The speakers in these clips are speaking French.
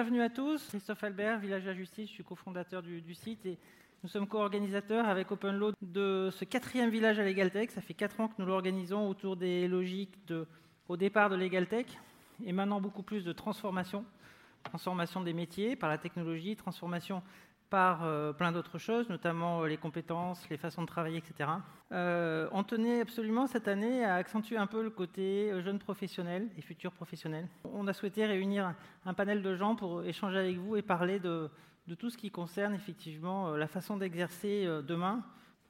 bienvenue à tous. Christophe Albert, Village la Justice, je suis cofondateur du, du site et nous sommes co-organisateurs avec OpenLaw de ce quatrième village à LegalTech. Ça fait quatre ans que nous l'organisons autour des logiques de, au départ de LegalTech et maintenant beaucoup plus de transformation. Transformation des métiers par la technologie, transformation par euh, plein d'autres choses, notamment euh, les compétences, les façons de travailler, etc. Euh, on tenait absolument cette année à accentuer un peu le côté jeunes professionnels et futurs professionnels. On a souhaité réunir un panel de gens pour échanger avec vous et parler de, tout ce qui concerne effectivement la façon d'exercer demain.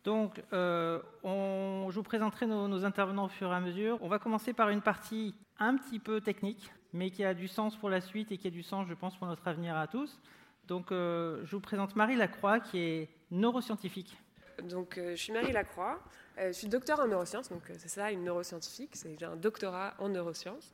Donc, on, je vous présenterai nos, intervenants au fur et à mesure. On va commencer par une partie un petit peu technique, mais qui a du sens pour la suite et qui a du sens, je pense, pour notre avenir à tous. Donc, je vous présente Marie Lacroix, qui est neuroscientifique. Donc, je suis Marie Lacroix. Je suis docteur en neurosciences, donc c'est ça, une neuroscientifique. J'ai un doctorat en neurosciences.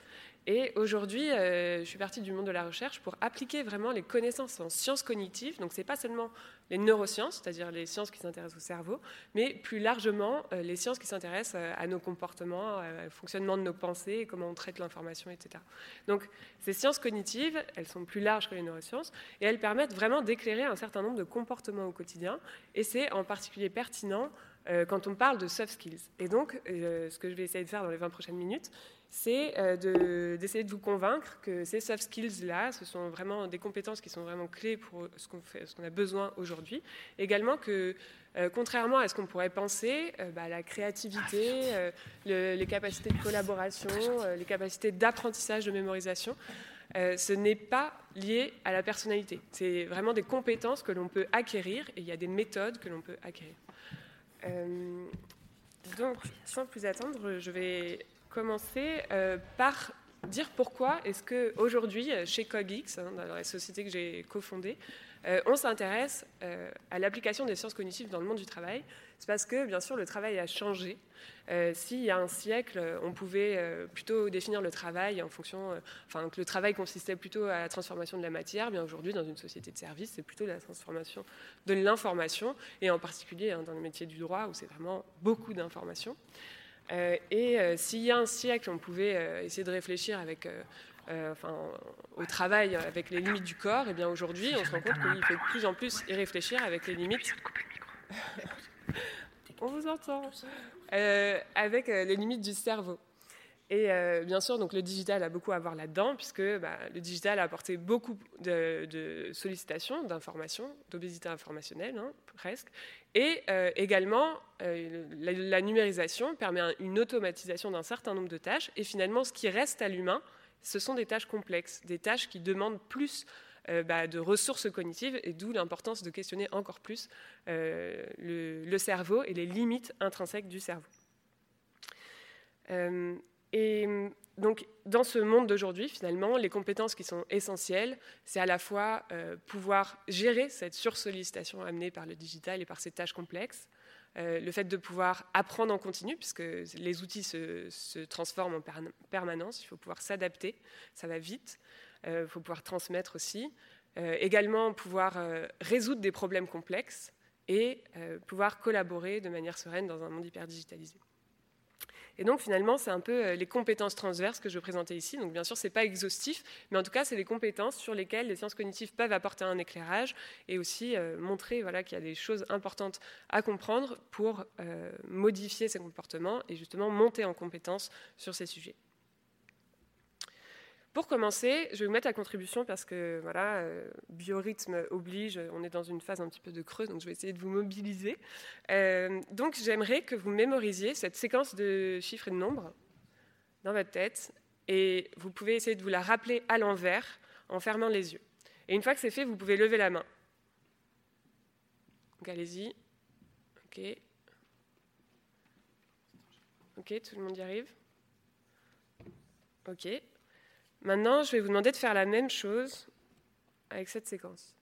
Et aujourd'hui, euh, je suis partie du monde de la recherche pour appliquer vraiment les connaissances en sciences cognitives. Donc, ce n'est pas seulement les neurosciences, c'est-à-dire les sciences qui s'intéressent au cerveau, mais plus largement euh, les sciences qui s'intéressent euh, à nos comportements, au fonctionnement de nos pensées, comment on traite l'information, etc. Donc, ces sciences cognitives, elles sont plus larges que les neurosciences et elles permettent vraiment d'éclairer un certain nombre de comportements au quotidien. Et c'est en particulier pertinent quand on parle de soft skills. Et donc, ce que je vais essayer de faire dans les 20 prochaines minutes, c'est euh, d'essayer de, vous convaincre que ces soft skills-là, ce sont vraiment des compétences qui sont vraiment clés pour ce qu'on a besoin aujourd'hui. Également que, euh, contrairement à ce qu'on pourrait penser, euh, bah, la créativité, les capacités de collaboration, les capacités d'apprentissage, de mémorisation, ce n'est pas lié à la personnalité. C'est vraiment des compétences que l'on peut acquérir et il y a des méthodes que l'on peut acquérir. Donc, sans plus attendre, je vais commencer euh, par dire pourquoi est-ce qu'aujourd'hui, euh, chez CogX, hein, dans la société que j'ai cofondée, euh, on s'intéresse à l'application des sciences cognitives dans le monde du travail. C'est parce que, bien sûr, le travail a changé. S'il y a un siècle, on pouvait plutôt définir le travail en fonction, enfin, que le travail consistait plutôt à la transformation de la matière, bien aujourd'hui, dans une société de services, c'est plutôt la transformation de l'information, et en particulier hein, dans le métier du droit, où c'est vraiment beaucoup d'informations. Euh, et euh, s'il y a un siècle, on pouvait euh, essayer de réfléchir avec, enfin, au travail avec les limites du corps, et bien aujourd'hui, on se rend compte qu'il faut de plus en plus y réfléchir avec les limites. on vous entend. avec les limites du cerveau. Et bien sûr, donc le digital a beaucoup à voir là-dedans, puisque bah, le digital a apporté beaucoup de, sollicitations, d'informations, d'obésité informationnelle, hein, presque, et euh, également, euh, la, numérisation permet une automatisation d'un certain nombre de tâches. Et finalement, ce qui reste à l'humain, ce sont des tâches complexes, des tâches qui demandent plus euh, bah, de ressources cognitives, et d'où l'importance de questionner encore plus le, cerveau et les limites intrinsèques du cerveau. et donc, dans ce monde d'aujourd'hui, finalement, les compétences qui sont essentielles, c'est à la fois euh, pouvoir gérer cette sursollicitation amenée par le digital et par ces tâches complexes, euh, le fait de pouvoir apprendre en continu, puisque les outils se, transforment en permanence, il faut pouvoir s'adapter, ça va vite, euh, il faut pouvoir transmettre aussi, également pouvoir résoudre des problèmes complexes et pouvoir collaborer de manière sereine dans un monde hyper digitalisé. Et donc finalement, c'est un peu euh, les compétences transverses que je présentais ici. Donc bien sûr, ce n'est pas exhaustif, mais en tout cas, c'est des compétences sur lesquelles les sciences cognitives peuvent apporter un éclairage et aussi euh, montrer voilà, qu'il y a des choses importantes à comprendre pour euh, modifier ces comportements et justement monter en compétences sur ces sujets. Pour commencer, je vais vous mettre la contribution parce que voilà, euh, biorhythme oblige, on est dans une phase un petit peu de creuse, donc je vais essayer de vous mobiliser. Euh, donc j'aimerais que vous mémorisiez cette séquence de chiffres et de nombres dans votre tête et vous pouvez essayer de vous la rappeler à l'envers en fermant les yeux. Et une fois que c'est fait, vous pouvez lever la main. Donc allez-y. Ok. Ok, tout le monde y arrive. Ok. Maintenant, je vais vous demander de faire la même chose avec cette séquence.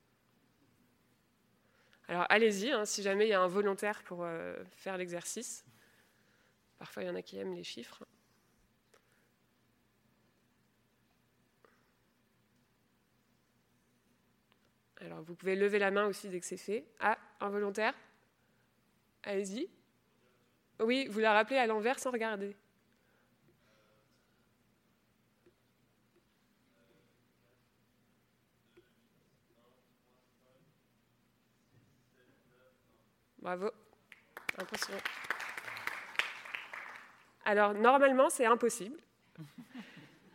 Alors allez-y, hein, si jamais il y a un volontaire pour euh, faire l'exercice. Parfois, il y en a qui aiment les chiffres. Alors, vous pouvez lever la main aussi dès que c'est fait. Ah, un volontaire? Allez-y. Oui, vous la rappelez à l'envers sans regarder. Bravo. Alors, normalement, c'est impossible.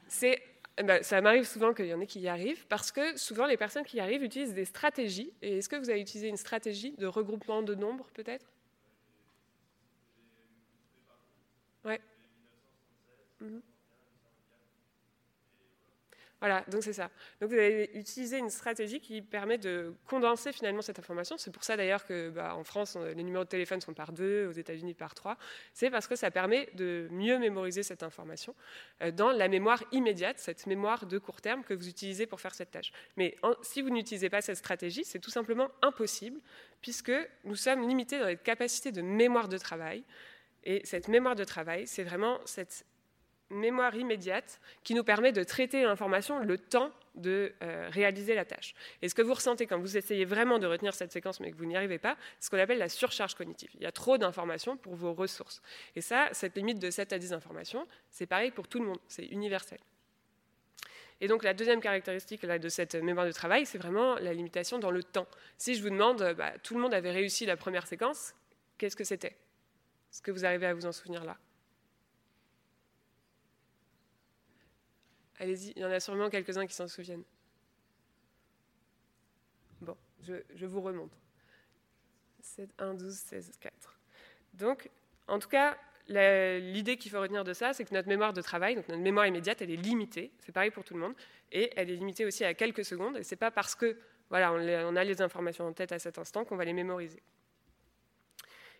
C'est eh ben, ça m'arrive souvent qu'il y en ait qui y arrivent, parce que souvent les personnes qui y arrivent utilisent des stratégies. Et est-ce que vous avez utilisé une stratégie de regroupement de nombres, peut-être? Ouais. Mhm. Voilà, donc c'est ça. Donc vous avez utilisé une stratégie qui permet de condenser finalement cette information. C'est pour ça d'ailleurs que bah, en France, les numéros de téléphone sont par deux, aux États-Unis par trois. C'est parce que ça permet de mieux mémoriser cette information euh, dans la mémoire immédiate, cette mémoire de court terme que vous utilisez pour faire cette tâche. Mais si vous n'utilisez pas cette stratégie, c'est tout simplement impossible puisque nous sommes limités dans les capacités de mémoire de travail. Et cette mémoire de travail, c'est vraiment cette mémoire immédiate qui nous permet de traiter l'information le temps de euh, réaliser la tâche. Et ce que vous ressentez quand vous essayez vraiment de retenir cette séquence mais que vous n'y arrivez pas, c'est ce qu'on appelle la surcharge cognitive. Il y a trop d'informations pour vos ressources. Et ça, cette limite de 7 à 10 informations, c'est pareil pour tout le monde, c'est universel. Et donc la deuxième caractéristique de cette mémoire de travail, c'est vraiment la limitation dans le temps. Si je vous demande, bah, tout le monde avait réussi la première séquence, qu'est-ce que c'était? Est-ce que vous arrivez à vous en souvenir là? Allez-y, il y en a sûrement quelques-uns qui s'en souviennent. Bon, je, vous remonte. 7, 1, 12, 16, 4. Donc, en tout cas, l'idée qu'il faut retenir de ça, c'est que notre mémoire de travail, donc notre mémoire immédiate, elle est limitée. C'est pareil pour tout le monde. Et elle est limitée aussi à quelques secondes. Et ce n'est pas parce que voilà, on a les informations en tête à cet instant qu'on va les mémoriser.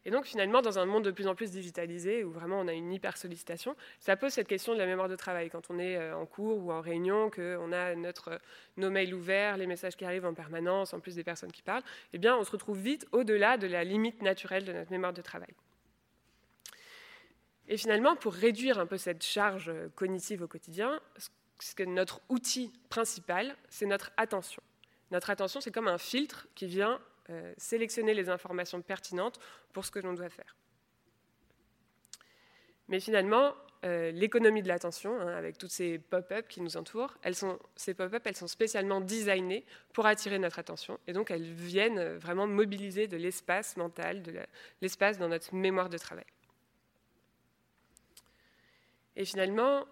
Et donc finalement, dans un monde de plus en plus digitalisé, où vraiment on a une hyper sollicitation, ça pose cette question de la mémoire de travail. Quand on est euh, en cours ou en réunion, qu'on a notre, euh, nos mails ouverts, les messages qui arrivent en permanence, en plus des personnes qui parlent, eh bien on se retrouve vite au-delà de la limite naturelle de notre mémoire de travail. Et finalement, pour réduire un peu cette charge euh, cognitive au quotidien, ce que notre outil principal, c'est notre attention. Notre attention, c'est comme un filtre qui vient euh, sélectionner les informations pertinentes pour ce que l'on doit faire. Mais finalement, euh, l'économie de l'attention, hein, avec toutes ces pop-up qui nous entourent, ces pop-up, elles sont spécialement designées pour attirer notre attention. Et donc, elles viennent vraiment mobiliser de l'espace mental, de l'espace dans notre mémoire de travail. Et finalement,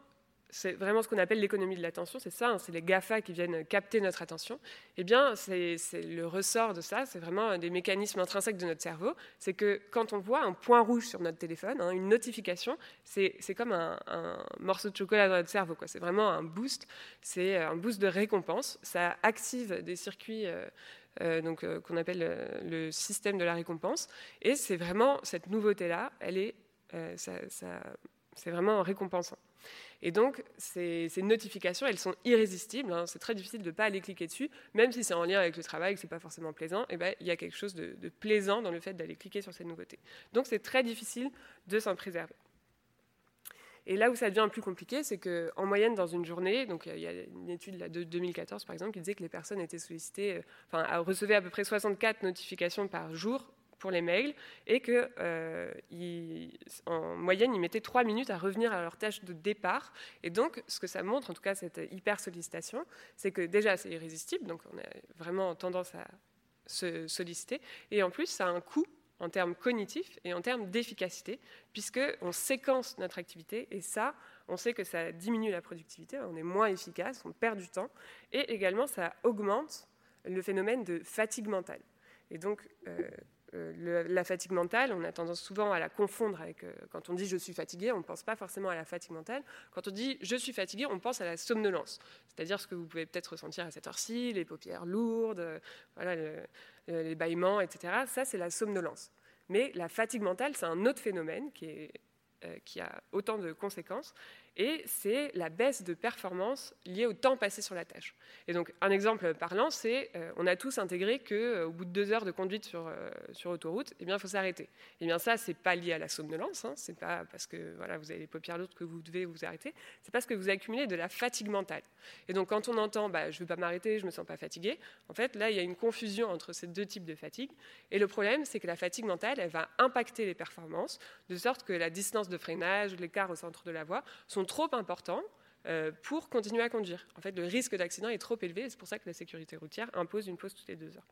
c'est vraiment ce qu'on appelle l'économie de l'attention, c'est ça, hein, c'est les GAFA qui viennent capter notre attention. Eh bien, c'est le ressort de ça, c'est vraiment des mécanismes intrinsèques de notre cerveau, c'est que quand on voit un point rouge sur notre téléphone, hein, une notification, c'est comme un, morceau de chocolat dans notre cerveau, c'est vraiment un boost, c'est un boost de récompense, ça active des circuits euh, euh, donc euh, qu'on appelle le système de la récompense, et c'est vraiment cette nouveauté-là, elle est, c'est vraiment récompensant. Et donc, ces, notifications, elles sont irrésistibles. Hein. C'est très difficile de ne pas aller cliquer dessus, même si c'est en lien avec le travail, que ce n'est pas forcément plaisant. Eh ben, il y a quelque chose de, plaisant dans le fait d'aller cliquer sur ces nouveautés. Donc, c'est très difficile de s'en préserver. Et là où ça devient plus compliqué, c'est qu'en moyenne, dans une journée, donc il y a une étude de 2014 par exemple qui disait que les personnes étaient sollicitées, euh, enfin, recevaient à peu près 64 notifications par jour pour les mails et qu'en euh, moyenne, ils mettaient trois minutes à revenir à leur tâche de départ. Et donc, ce que ça montre, en tout cas, cette hyper sollicitation, c'est que déjà, c'est irrésistible, donc on a vraiment tendance à se solliciter. Et en plus, ça a un coût en termes cognitifs et en termes d'efficacité, puisqu'on séquence notre activité, et ça, on sait que ça diminue la productivité, on est moins efficace, on perd du temps, et également ça augmente le phénomène de fatigue mentale. Et donc, euh, euh, la fatigue mentale, on a tendance souvent à la confondre avec, euh, quand on dit je suis fatigué, on ne pense pas forcément à la fatigue mentale. Quand on dit je suis fatigué, on pense à la somnolence, c'est-à-dire ce que vous pouvez peut-être ressentir à cette heure-ci, les paupières lourdes, euh, voilà, les bâillements, etc. Ça, c'est la somnolence. Mais la fatigue mentale, c'est un autre phénomène qui, a autant de conséquences et c'est la baisse de performance liée au temps passé sur la tâche. Et donc, un exemple parlant, c'est euh, on a tous intégré qu'au euh, bout de deux heures de conduite sur, euh, sur autoroute, eh il faut s'arrêter. Eh bien, ça, c'est pas lié à la somnolence, hein, c'est pas parce que voilà, vous avez les paupières lourdes que vous devez vous arrêter, c'est parce que vous accumulez de la fatigue mentale. Et donc, quand on entend bah, je ne veux pas m'arrêter, je me sens pas fatigué, en fait, là, il y a une confusion entre ces deux types de fatigue. Et le problème, c'est que la fatigue mentale, elle va impacter les performances, de sorte que la distance de freinage, l'écart au centre de la voie sont trop importants euh, pour continuer à conduire. En fait, le risque d'accident est trop élevé et c'est pour ça que la sécurité routière impose une pause toutes les deux heures.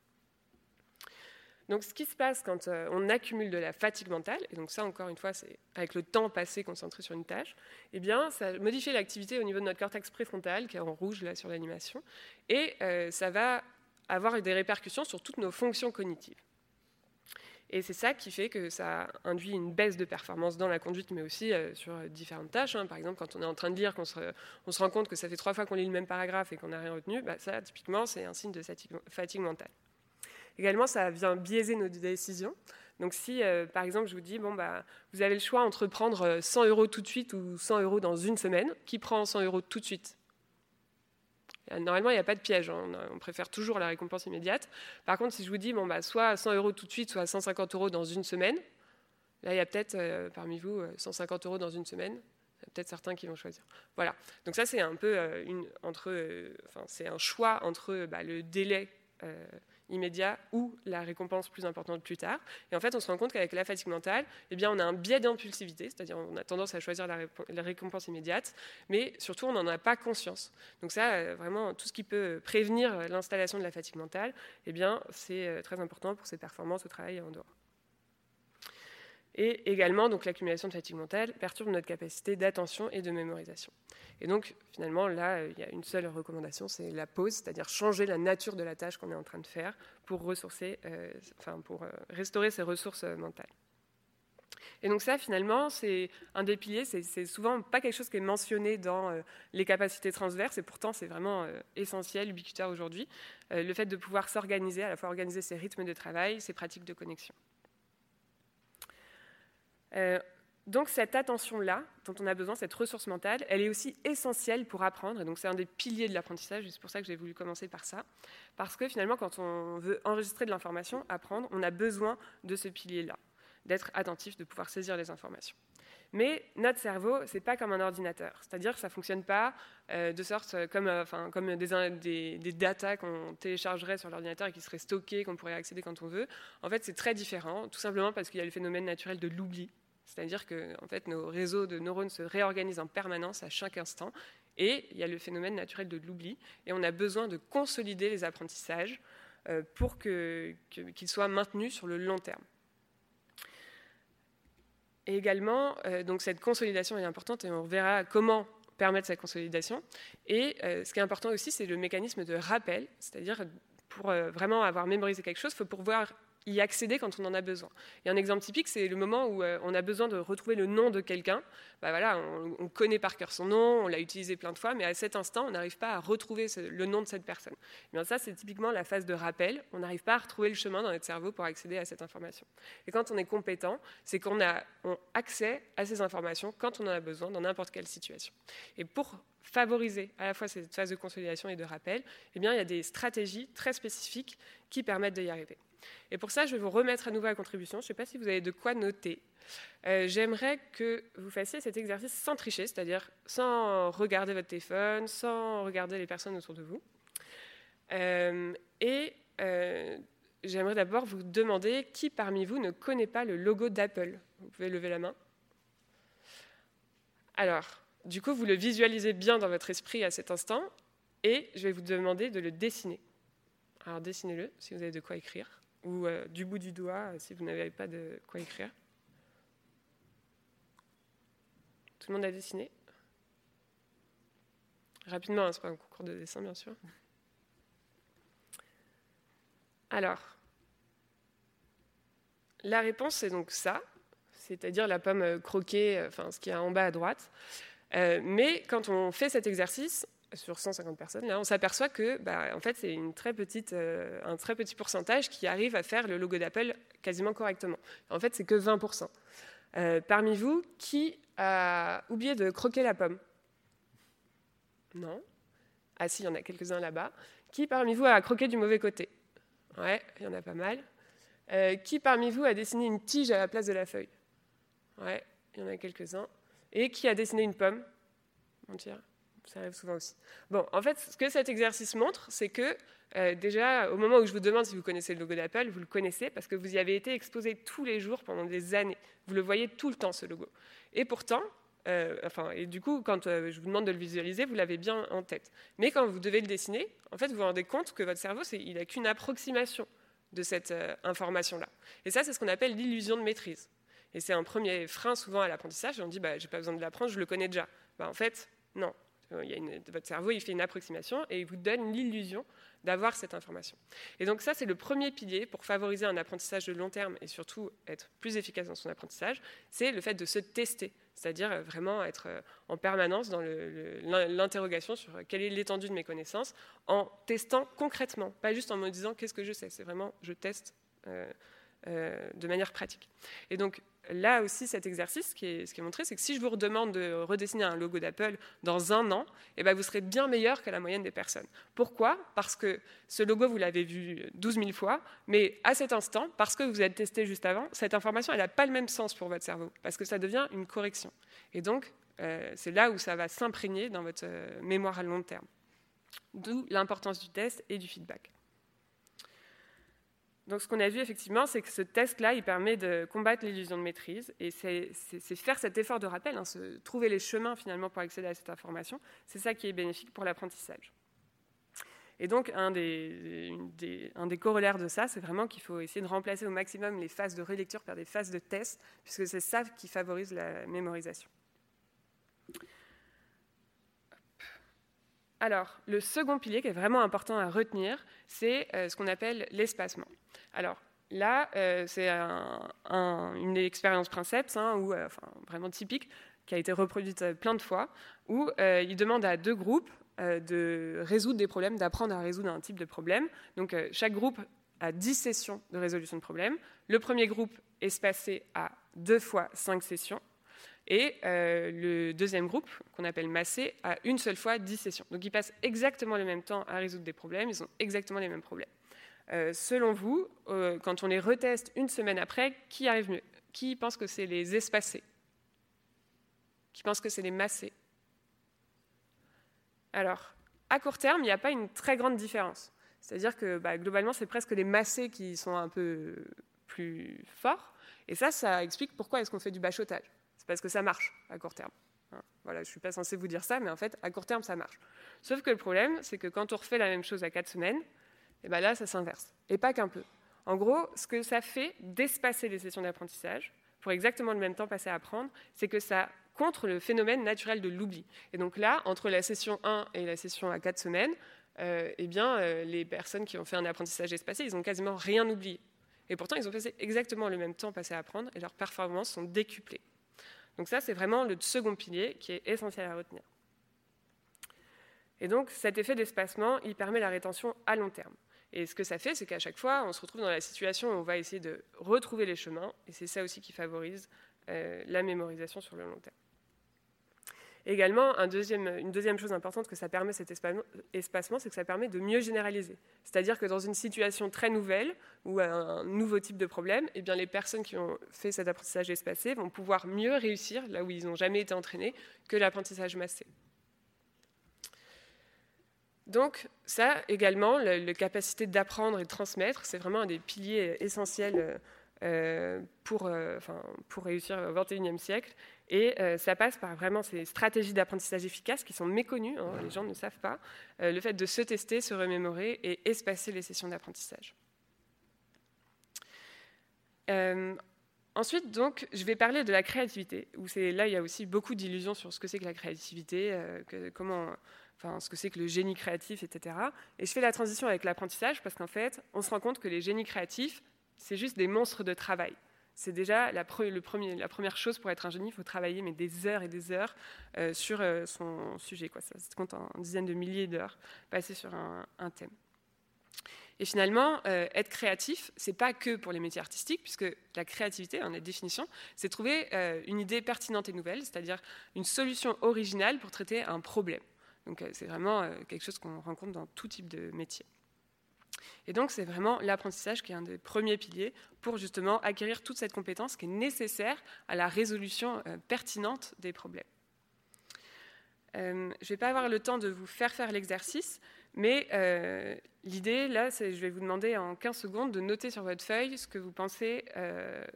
Donc ce qui se passe quand euh, on accumule de la fatigue mentale, et donc ça encore une fois c'est avec le temps passé concentré sur une tâche, eh bien ça modifie l'activité au niveau de notre cortex préfrontal qui est en rouge là sur l'animation, et euh, ça va avoir des répercussions sur toutes nos fonctions cognitives. Et c'est ça qui fait que ça induit une baisse de performance dans la conduite, mais aussi euh, sur différentes tâches. Hein. Par exemple, quand on est en train de lire, qu'on se, on se rend compte que ça fait trois fois qu'on lit le même paragraphe et qu'on n'a rien retenu, bah, ça, typiquement, c'est un signe de fatigue mentale. Également, ça vient biaiser nos décisions. Donc si, euh, par exemple, je vous dis, bon, bah, vous avez le choix entre prendre 100 euh, euros tout de suite ou 100 euros dans une semaine, qui prend 100 euros tout de suite? Normalement, il n'y a pas de piège. Hein. On, préfère toujours la récompense immédiate. Par contre, si je vous dis, bon, bah, soit 100 euros tout de suite, soit 150 euros dans une semaine, là, il y a peut-être parmi vous 150 euros dans une semaine. Il y a peut-être certains qui vont choisir. Voilà. Donc ça, c'est un peu entre, un choix entre bah, le délai immédiat ou la récompense plus importante plus tard. Et en fait, on se rend compte qu'avec la fatigue mentale, eh bien, on a un biais d'impulsivité, c'est-à-dire on a tendance à choisir la, récompense immédiate, mais surtout, on n'en a pas conscience. Donc ça, euh, vraiment, tout ce qui peut prévenir l'installation de la fatigue mentale, eh bien, c'est euh, très important pour ses performances au travail et en dehors. Et également, donc, l'accumulation de fatigue mentale perturbe notre capacité d'attention et de mémorisation. Et donc, finalement, là, il y a une seule recommandation, c'est la pause, c'est-à-dire changer la nature de la tâche qu'on est en train de faire pour, ressourcer, euh, enfin, pour euh, restaurer ses ressources euh, mentales. Et donc ça, finalement, c'est un des piliers, c'est souvent pas quelque chose qui est mentionné dans les capacités transverses, et pourtant c'est vraiment essentiel, ubiquitaire aujourd'hui, le fait de pouvoir s'organiser, à la fois organiser ses rythmes de travail, ses pratiques de connexion. Donc cette attention-là, dont on a besoin, cette ressource mentale, elle est aussi essentielle pour apprendre. Et donc c'est un des piliers de l'apprentissage. C'est pour ça que j'ai voulu commencer par ça, parce que finalement, quand on veut enregistrer de l'information, apprendre, on a besoin de ce pilier-là, d'être attentif, de pouvoir saisir les informations. Mais notre cerveau, c'est pas comme un ordinateur. C'est-à-dire que ça fonctionne pas euh, de sorte euh, comme, euh, des, des, datas qu'on téléchargerait sur l'ordinateur et qui seraient stockées, qu'on pourrait accéder quand on veut. En fait, c'est très différent, tout simplement parce qu'il y a le phénomène naturel de l'oubli c'est-à-dire que en fait, nos réseaux de neurones se réorganisent en permanence à chaque instant. Et il y a le phénomène naturel de l'oubli. Et on a besoin de consolider les apprentissages pour qu'ils soient maintenus sur le long terme. Et également, euh, donc cette consolidation est importante et on verra comment permettre cette consolidation. Et euh, ce qui est important aussi, c'est le mécanisme de rappel, c'est-à-dire pour vraiment avoir mémorisé quelque chose, il faut pouvoir y accéder quand on en a besoin. Et un exemple typique, c'est le moment où euh, on a besoin de retrouver le nom de quelqu'un. Bah voilà, on, connaît par cœur son nom, on l'a utilisé plein de fois, mais à cet instant, on n'arrive pas à retrouver le nom de cette personne. Et bien ça, c'est typiquement la phase de rappel. On n'arrive pas à retrouver le chemin dans notre cerveau pour accéder à cette information. Et quand on est compétent, c'est qu'on a accès à ces informations quand on en a besoin, dans n'importe quelle situation. Et pour favoriser à la fois cette phase de consolidation et de rappel, eh bien, il y a des stratégies très spécifiques qui permettent d'y arriver. Et pour ça, je vais vous remettre à nouveau à contribution. Je ne sais pas si vous avez de quoi noter. Euh, j'aimerais que vous fassiez cet exercice sans tricher, c'est-à-dire sans regarder votre téléphone, sans regarder les personnes autour de vous. Euh, et euh, j'aimerais d'abord vous demander qui parmi vous ne connaît pas le logo d'Apple. Vous pouvez lever la main. Alors, du coup, vous le visualisez bien dans votre esprit à cet instant, et je vais vous demander de le dessiner. Alors, dessinez-le si vous avez de quoi écrire ou euh, du bout du doigt euh, si vous n'avez pas de quoi écrire. Tout le monde a dessiné? Rapidement, hein, ce n'est pas un concours de dessin, bien sûr. Alors, la réponse, c'est donc ça, c'est-à-dire la pomme euh, croquée, enfin ce qu'il y a en bas à droite. mais quand on fait cet exercice, sur 150 personnes, on s'aperçoit que, bah, en fait, c'est une très euh, un très petit pourcentage qui arrive à faire le logo d'Apple quasiment correctement. En fait, c'est que 20%. Euh, parmi vous, qui a oublié de croquer la pomme? Non Ah si, il y en a quelques-uns là-bas. Qui parmi vous a croqué du mauvais côté? Ouais, il y en a pas mal. Euh, qui parmi vous a dessiné une tige à la place de la feuille? Ouais, il y en a quelques-uns. Et qui a dessiné une pomme? On tire ça arrive souvent aussi. Bon, en fait, ce que cet exercice montre, c'est que euh, déjà, au moment où je vous demande si vous connaissez le logo d'Apple, vous le connaissez parce que vous y avez été exposé tous les jours pendant des années. Vous le voyez tout le temps, ce logo. Et pourtant, euh, enfin, et du coup, quand euh, je vous demande de le visualiser, vous l'avez bien en tête. Mais quand vous devez le dessiner, en fait, vous vous rendez compte que votre cerveau, il n'a qu'une approximation de cette information-là. Et ça, c'est ce qu'on appelle l'illusion de maîtrise. Et c'est un premier frein souvent à l'apprentissage. On dit, bah, j'ai pas besoin de l'apprendre, je le connais déjà. Bah, en fait, non. Une, votre cerveau, il fait une approximation et il vous donne l'illusion d'avoir cette information. Et donc ça, c'est le premier pilier pour favoriser un apprentissage de long terme et surtout être plus efficace dans son apprentissage, c'est le fait de se tester, c'est-à-dire euh, vraiment être euh, en permanence dans l'interrogation sur quelle est l'étendue de mes connaissances, en testant concrètement, pas juste en me disant qu'est-ce que je sais, c'est vraiment je teste euh, de manière pratique. Et donc là aussi, cet exercice, ce qui est, montré, c'est que si je vous redemande de redessiner un logo d'Apple dans un an, eh ben, vous serez bien meilleur que la moyenne des personnes. Pourquoi? Parce que ce logo, vous l'avez vu 12 000 fois, mais à cet instant, parce que vous êtes testé juste avant, cette information, elle n'a pas le même sens pour votre cerveau, parce que ça devient une correction. Et donc, euh, c'est là où ça va s'imprégner dans votre euh, mémoire à long terme. D'où l'importance du test et du feedback. Donc ce qu'on a vu effectivement, c'est que ce test-là, il permet de combattre l'illusion de maîtrise, et c'est faire cet effort de rappel, hein, trouver les chemins finalement pour accéder à cette information, c'est ça qui est bénéfique pour l'apprentissage. Et donc un des, un des corollaires de ça, c'est vraiment qu'il faut essayer de remplacer au maximum les phases de relecture par des phases de test, puisque c'est ça qui favorise la mémorisation. Alors, le second pilier qui est vraiment important à retenir, c'est euh, ce qu'on appelle l'espacement. Alors, là, euh, c'est une expérience Princeps, hein, euh, vraiment typique, qui a été reproduite plein de fois, où il demande à deux groupes de résoudre des problèmes, d'apprendre à résoudre un type de problème. Donc, chaque groupe a 10 sessions de résolution de problème. Le premier groupe est espacé à deux fois cinq sessions. Et euh, le deuxième groupe, qu'on appelle massé, a une seule fois 10 sessions. Donc ils passent exactement le même temps à résoudre des problèmes, ils ont exactement les mêmes problèmes. Euh, selon vous, euh, quand on les reteste une semaine après, qui arrive mieux? Qui pense que c'est les espacés? Qui pense que c'est les massés? Alors, à court terme, il n'y a pas une très grande différence. C'est-à-dire que bah, globalement, c'est presque les massés qui sont un peu plus forts. Et ça, ça explique pourquoi est-ce qu'on fait du bachotage parce que ça marche à court terme. Hein, voilà, je ne suis pas censé vous dire ça, mais en fait, à court terme, ça marche. Sauf que le problème, c'est que quand on refait la même chose à quatre semaines, et ben là, ça s'inverse. Et pas qu'un peu. En gros, ce que ça fait d'espacer les sessions d'apprentissage, pour exactement le même temps passé à apprendre, c'est que ça contre le phénomène naturel de l'oubli. Et donc là, entre la session 1 et la session à 4 semaines, euh, eh bien, euh, les personnes qui ont fait un apprentissage espacé, ils n'ont quasiment rien oublié. Et pourtant, ils ont passé exactement le même temps passé à apprendre et leurs performances sont décuplées. Donc ça, c'est vraiment le second pilier qui est essentiel à retenir. Et donc cet effet d'espacement, il permet la rétention à long terme. Et ce que ça fait, c'est qu'à chaque fois, on se retrouve dans la situation où on va essayer de retrouver les chemins, et c'est ça aussi qui favorise euh, la mémorisation sur le long terme. Également, une deuxième chose importante que ça permet cet espacement, c'est que ça permet de mieux généraliser. C'est-à-dire que dans une situation très nouvelle ou un nouveau type de problème, eh bien, les personnes qui ont fait cet apprentissage espacé vont pouvoir mieux réussir là où ils n'ont jamais été entraînés que l'apprentissage massé. Donc ça également, la, capacité d'apprendre et de transmettre, c'est vraiment un des piliers essentiels euh, pour, euh, pour réussir au XXIe siècle. Et euh, ça passe par vraiment ces stratégies d'apprentissage efficaces qui sont méconnues, hein, les gens ne savent pas, euh, le fait de se tester, se remémorer et espacer les sessions d'apprentissage. Euh, ensuite, donc, je vais parler de la créativité, là, il y a aussi beaucoup d'illusions sur ce que c'est que la créativité, comment, enfin, ce que c'est que le génie créatif, etc. Et je fais la transition avec l'apprentissage parce qu'en fait, on se rend compte que les génies créatifs, c'est juste des monstres de travail c'est déjà la, première chose pour être un génie, il faut travailler mais des heures et des heures euh, sur euh, son sujet. Quoi. Ça se compte en dizaines de milliers d'heures passées sur un, thème. Et finalement, euh, être créatif, c'est pas que pour les métiers artistiques, puisque la créativité, en la définition, c'est trouver une idée pertinente et nouvelle, c'est-à-dire une solution originale pour traiter un problème. Donc c'est vraiment quelque chose qu'on rencontre dans tout type de métier. Et donc, c'est vraiment l'apprentissage qui est un des premiers piliers pour justement acquérir toute cette compétence qui est nécessaire à la résolution euh, pertinente des problèmes. Euh, je ne vais pas avoir le temps de vous faire faire l'exercice, mais euh, l'idée, là, c'est je vais vous demander en 15 secondes de noter sur votre feuille ce que vous pensez,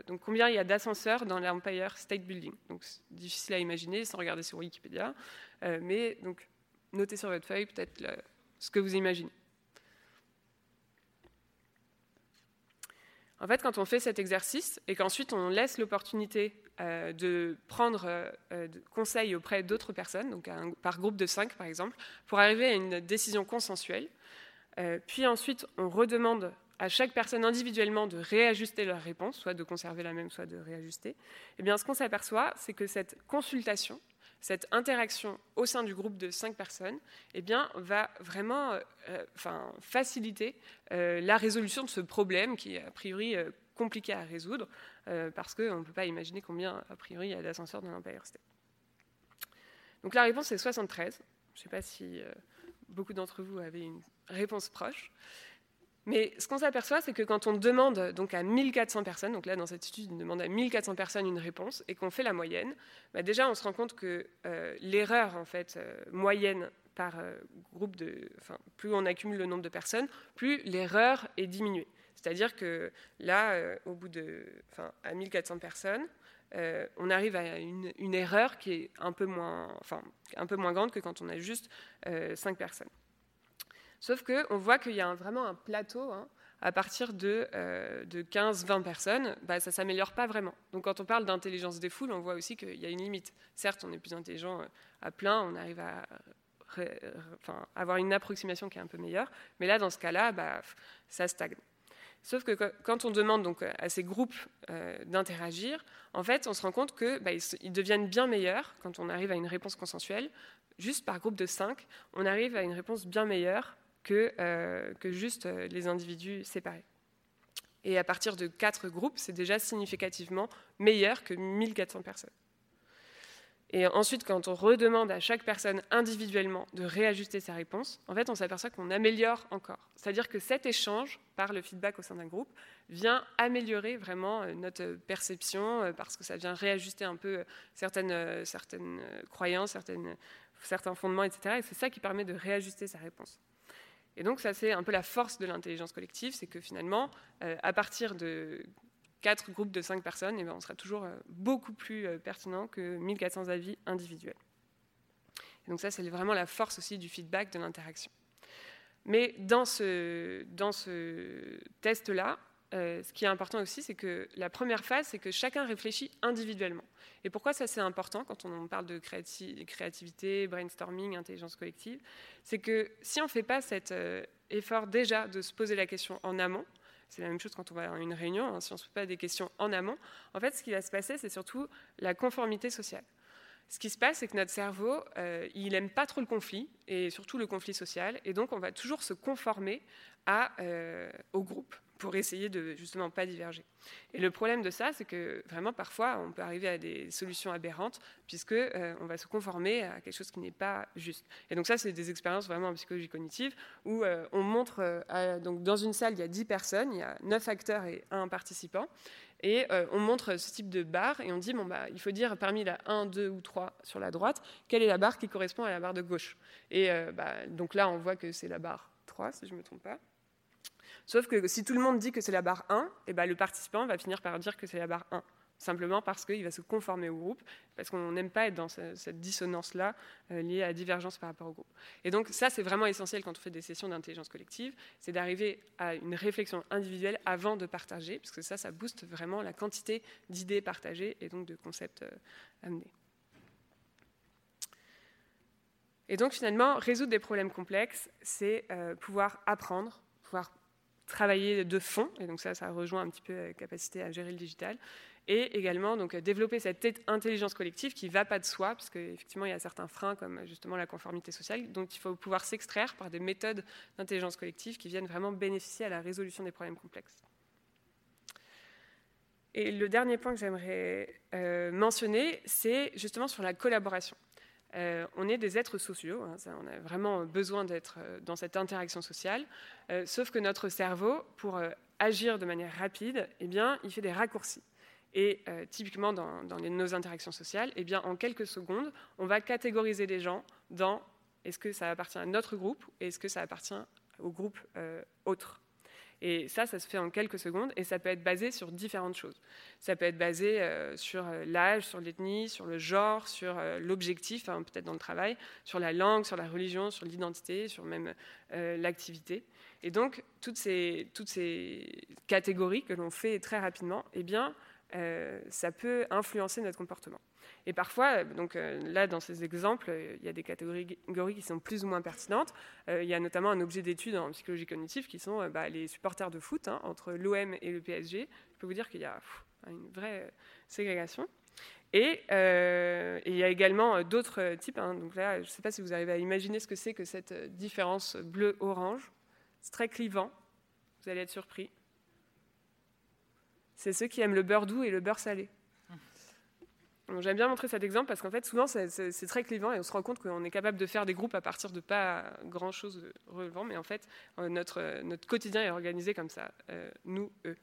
donc combien il y a d'ascenseurs dans l'Empire State Building. Donc, c'est difficile à imaginer sans regarder sur Wikipédia, mais donc, notez sur votre feuille peut-être ce que vous imaginez. En fait, quand on fait cet exercice et qu'ensuite on laisse l'opportunité euh, de prendre euh, conseil auprès d'autres personnes, donc par groupe de cinq par exemple, pour arriver à une décision consensuelle, puis ensuite on redemande à chaque personne individuellement de réajuster leur réponse, soit de conserver la même, soit de réajuster, eh bien, ce qu'on s'aperçoit, c'est que cette consultation, cette interaction au sein du groupe de cinq personnes eh bien, va vraiment euh, enfin, faciliter euh, la résolution de ce problème qui est a priori euh, compliqué à résoudre, parce qu'on ne peut pas imaginer combien, a priori, il y a d'ascenseurs dans l'Empire State. Donc la réponse est 73. Je ne sais pas si beaucoup d'entre vous avaient une réponse proche. Mais ce qu'on s'aperçoit, c'est que quand on demande donc à 1400 personnes, donc là dans cette étude, on demande à 1400 personnes une réponse et qu'on fait la moyenne, bah déjà on se rend compte que euh, l'erreur en fait euh, moyenne par euh, groupe de, enfin, plus on accumule le nombre de personnes, plus l'erreur est diminuée. C'est-à-dire que là, au bout de, enfin, à 1400 personnes, on arrive à une, erreur qui est un peu moins, enfin, un peu moins grande que quand on a juste 5 personnes. Sauf qu'on voit qu'il y a vraiment un plateau. Hein, à partir de, 15-20 euh, personnes, bah, ça ne s'améliore pas vraiment. Donc quand on parle d'intelligence des foules, on voit aussi qu'il y a une limite. Certes, on est plus intelligent euh, à plein, on arrive à avoir une approximation qui est un peu meilleure, mais là, dans ce cas-là, bah, ça stagne. Sauf que quand on demande donc à ces groupes euh, d'interagir, en fait, on se rend compte qu'ils bah, deviennent bien meilleurs quand on arrive à une réponse consensuelle. Juste par groupe de 5, on arrive à une réponse bien meilleure que, euh, que juste euh, les individus séparés. Et à partir de quatre groupes, c'est déjà significativement meilleur que 1400 personnes. Et ensuite, quand on redemande à chaque personne individuellement de réajuster sa réponse, en fait, on s'aperçoit qu'on améliore encore. C'est-à-dire que cet échange, par le feedback au sein d'un groupe, vient améliorer vraiment euh, notre perception, parce que ça vient réajuster un peu certaines, certaines croyances, certains fondements, etc. Et c'est ça qui permet de réajuster sa réponse. Et donc ça c'est un peu la force de l'intelligence collective, c'est que finalement, euh, à partir de quatre groupes de cinq personnes, eh ben, on sera toujours euh, beaucoup plus euh, pertinent que 1400 avis individuels. Et donc ça c'est vraiment la force aussi du feedback, de l'interaction. Mais dans ce, dans ce test-là, euh, ce qui est important aussi, c'est que la première phase, c'est que chacun réfléchit individuellement. Et pourquoi ça c'est important quand on parle de créativité, brainstorming, intelligence collective? C'est que si on ne fait pas cet euh, effort déjà de se poser la question en amont, c'est la même chose quand on va à une réunion, hein, si on ne se pose pas des questions en amont, en fait ce qui va se passer, c'est surtout la conformité sociale. Ce qui se passe, c'est que notre cerveau, euh, il n'aime pas trop le conflit, et surtout le conflit social, et donc on va toujours se conformer au groupe pour essayer de justement pas diverger. Et le problème de ça, c'est que vraiment parfois on peut arriver à des solutions aberrantes puisque euh, on va se conformer à quelque chose qui n'est pas juste. Et donc ça, c'est des expériences vraiment en psychologie cognitive où euh, on montre euh, donc dans une salle il y a 10 personnes, il y a 9 acteurs et un participant. Et on montre ce type de barre et on dit bon bah il faut dire parmi la 1, 2 ou 3 sur la droite quelle est la barre qui correspond à la barre de gauche. Et bah, donc là on voit que c'est la barre 3 si je ne me trompe pas. Sauf que si tout le monde dit que c'est la barre 1, et eh ben le participant va finir par dire que c'est la barre 1 simplement parce qu'il va se conformer au groupe, parce qu'on n'aime pas être dans cette dissonance-là euh, liée à la divergence par rapport au groupe. Et donc ça, c'est vraiment essentiel quand on fait des sessions d'intelligence collective, c'est d'arriver à une réflexion individuelle avant de partager, parce que ça, ça booste vraiment la quantité d'idées partagées et donc de concepts euh, amenés. Et donc finalement, résoudre des problèmes complexes, c'est euh, pouvoir apprendre, pouvoir travailler de fond, et donc ça, ça rejoint un petit peu la capacité à gérer le digital, et également donc développer cette intelligence collective qui ne va pas de soi, parce qu'effectivement il y a certains freins comme justement la conformité sociale, donc il faut pouvoir s'extraire par des méthodes d'intelligence collective qui viennent vraiment bénéficier à la résolution des problèmes complexes. Et le dernier point que j'aimerais euh, mentionner, c'est justement sur la collaboration. Euh, on est des êtres sociaux, hein, on a vraiment besoin d'être euh, dans cette interaction sociale, euh, sauf que notre cerveau, pour agir de manière rapide, eh bien, il fait des raccourcis. Et typiquement dans, nos interactions sociales, eh bien, en quelques secondes, on va catégoriser les gens dans est-ce que ça appartient à notre groupe et est-ce que ça appartient au groupe autre. Et ça, ça se fait en quelques secondes et ça peut être basé sur différentes choses. Ça peut être basé euh, sur euh, l'âge, sur l'ethnie, sur le genre, sur euh, l'objectif, hein, peut-être dans le travail, sur la langue, sur la religion, sur l'identité, sur même l'activité. Et donc, toutes ces, toutes ces catégories que l'on fait très rapidement, eh bien, ça peut influencer notre comportement. Et parfois, donc euh, là, dans ces exemples, il y a des catégories qui sont plus ou moins pertinentes. Euh, il y a notamment un objet d'étude en psychologie cognitive qui sont euh, bah, les supporters de foot hein, entre l'OM et le PSG. Je peux vous dire qu'il y a une vraie ségrégation. Et, il y a également d'autres types. Hein. donc là, je ne sais pas si vous arrivez à imaginer ce que c'est que cette différence bleu-orange. C'est très clivant. Vous allez être surpris. C'est ceux qui aiment le beurre doux et le beurre salé. J'aime bien montrer cet exemple parce qu'en fait, souvent, c'est très clivant et on se rend compte qu'on est capable de faire des groupes à partir de pas grand-chose relevant, mais en fait, euh, notre, notre quotidien est organisé comme ça, euh, nous, eux.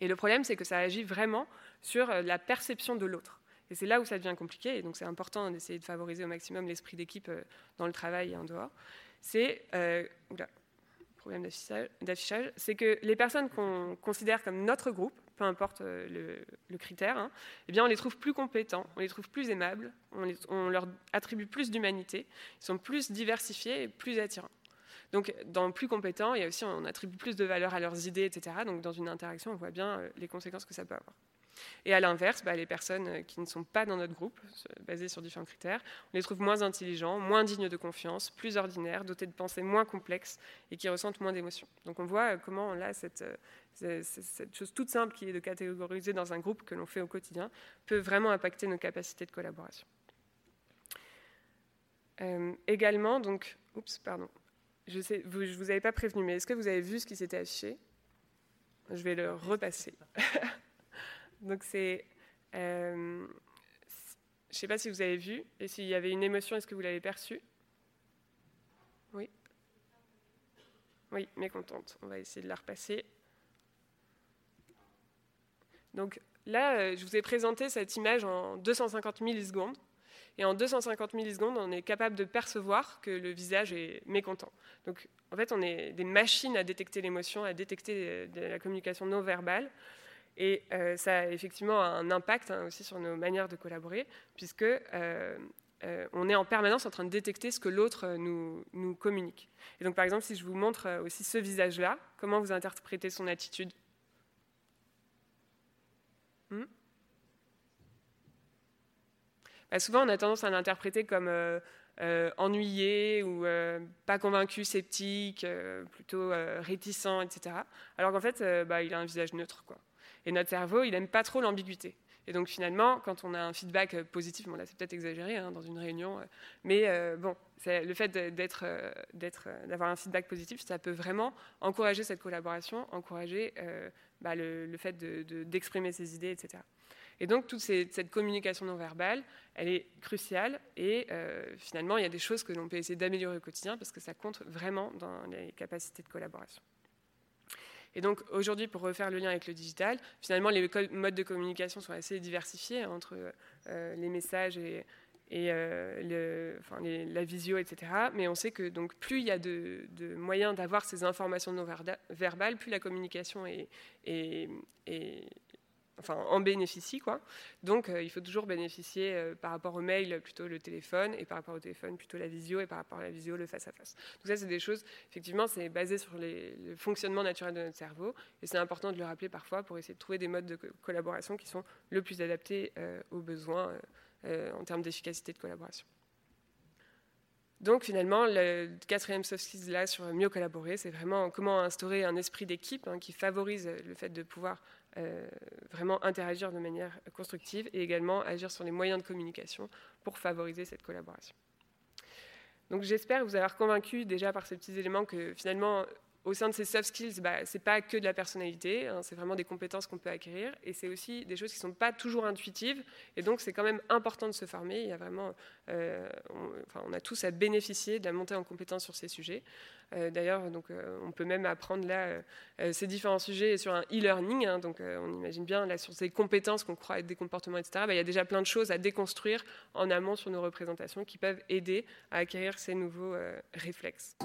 Et le problème, c'est que ça agit vraiment sur euh, la perception de l'autre. Et c'est là où ça devient compliqué, et donc c'est important d'essayer de favoriser au maximum l'esprit d'équipe dans le travail et en dehors. C'est, euh, problème d'affichage, c'est que les personnes qu'on considère comme notre groupe, peu importe euh, le, critère, hein, eh bien on les trouve plus compétents, on les trouve plus aimables, on, leur attribue plus d'humanité, ils sont plus diversifiés et plus attirants. Donc, dans plus compétents, il y a aussi, on attribue plus de valeur à leurs idées, etc. Donc, dans une interaction, on voit bien euh, les conséquences que ça peut avoir. Et à l'inverse, bah, les personnes euh, qui ne sont pas dans notre groupe, basées sur différents critères, on les trouve moins intelligents, moins dignes de confiance, plus ordinaires, dotés de pensées moins complexes et qui ressentent moins d'émotions. Donc on voit comment là, cette, cette chose toute simple qui est de catégoriser dans un groupe que l'on fait au quotidien peut vraiment impacter nos capacités de collaboration. Euh, également, donc, oups, pardon, je ne vous avais pas prévenu, mais est-ce que vous avez vu ce qui s'était affiché? Je vais le repasser. donc c'est, euh, je ne sais pas si vous avez vu et s'il y avait une émotion, est-ce que vous l'avez perçue? Oui. Oui, mécontente. On va essayer de la repasser. Donc là, euh, je vous ai présenté cette image en 250 millisecondes. Et en 250 millisecondes, on est capable de percevoir que le visage est mécontent. Donc, en fait, on est des machines à détecter l'émotion, à détecter de la communication non verbale. Et euh, ça a effectivement un impact hein, aussi sur nos manières de collaborer, puisque euh, on est en permanence en train de détecter ce que l'autre nous, nous, communique. Et donc, par exemple, si je vous montre aussi ce visage-là, comment vous interprétez son attitude? Hmm? Bah, souvent, on a tendance à l'interpréter comme euh, euh, ennuyé ou euh, pas convaincu, sceptique, plutôt réticent, etc. Alors qu'en fait, bah, il a un visage neutre. Quoi. Et notre cerveau, il n'aime pas trop l'ambiguïté. Et donc finalement, quand on a un feedback positif, bon là c'est peut-être exagéré hein, dans une réunion, mais bon, le fait d'être, d'avoir un feedback positif, ça peut vraiment encourager cette collaboration, encourager bah, le, fait d'exprimer ses idées, etc. Et donc, toute cette communication non verbale, elle est cruciale. Et euh, finalement, il y a des choses que l'on peut essayer d'améliorer au quotidien parce que ça compte vraiment dans les capacités de collaboration. Et donc, aujourd'hui, pour refaire le lien avec le digital, finalement, les modes de communication sont assez diversifiés entre euh, les messages et, euh, la visio, etc. Mais on sait que donc, plus il y a de, moyens d'avoir ces informations non verbales, plus la communication est, enfin, en bénéficie. Quoi. Donc euh, il faut toujours bénéficier euh, par rapport au mail plutôt le téléphone et par rapport au téléphone plutôt la visio et par rapport à la visio le face-à-face. Donc ça c'est des choses, effectivement c'est basé sur le fonctionnement naturel de notre cerveau et c'est important de le rappeler parfois pour essayer de trouver des modes de collaboration qui sont le plus adaptés euh, aux besoins en termes d'efficacité de collaboration. Donc finalement, le quatrième soft skills là sur mieux collaborer, c'est vraiment comment instaurer un esprit d'équipe hein, qui favorise le fait de pouvoir euh, vraiment interagir de manière constructive et également agir sur les moyens de communication pour favoriser cette collaboration. Donc j'espère vous avoir convaincu déjà par ces petits éléments que finalement au sein de ces soft skills, bah, ce n'est pas que de la personnalité, hein, c'est vraiment des compétences qu'on peut acquérir, et c'est aussi des choses qui ne sont pas toujours intuitives, et donc c'est quand même important de se former. Il y a vraiment, euh, on, a tous à bénéficier de la montée en compétences sur ces sujets. Euh, d'ailleurs, euh, on peut même apprendre là ces différents sujets sur un e-learning. Hein, donc on imagine bien là sur ces compétences qu'on croit être des comportements, etc. Bah, il y a déjà plein de choses à déconstruire en amont sur nos représentations qui peuvent aider à acquérir ces nouveaux réflexes.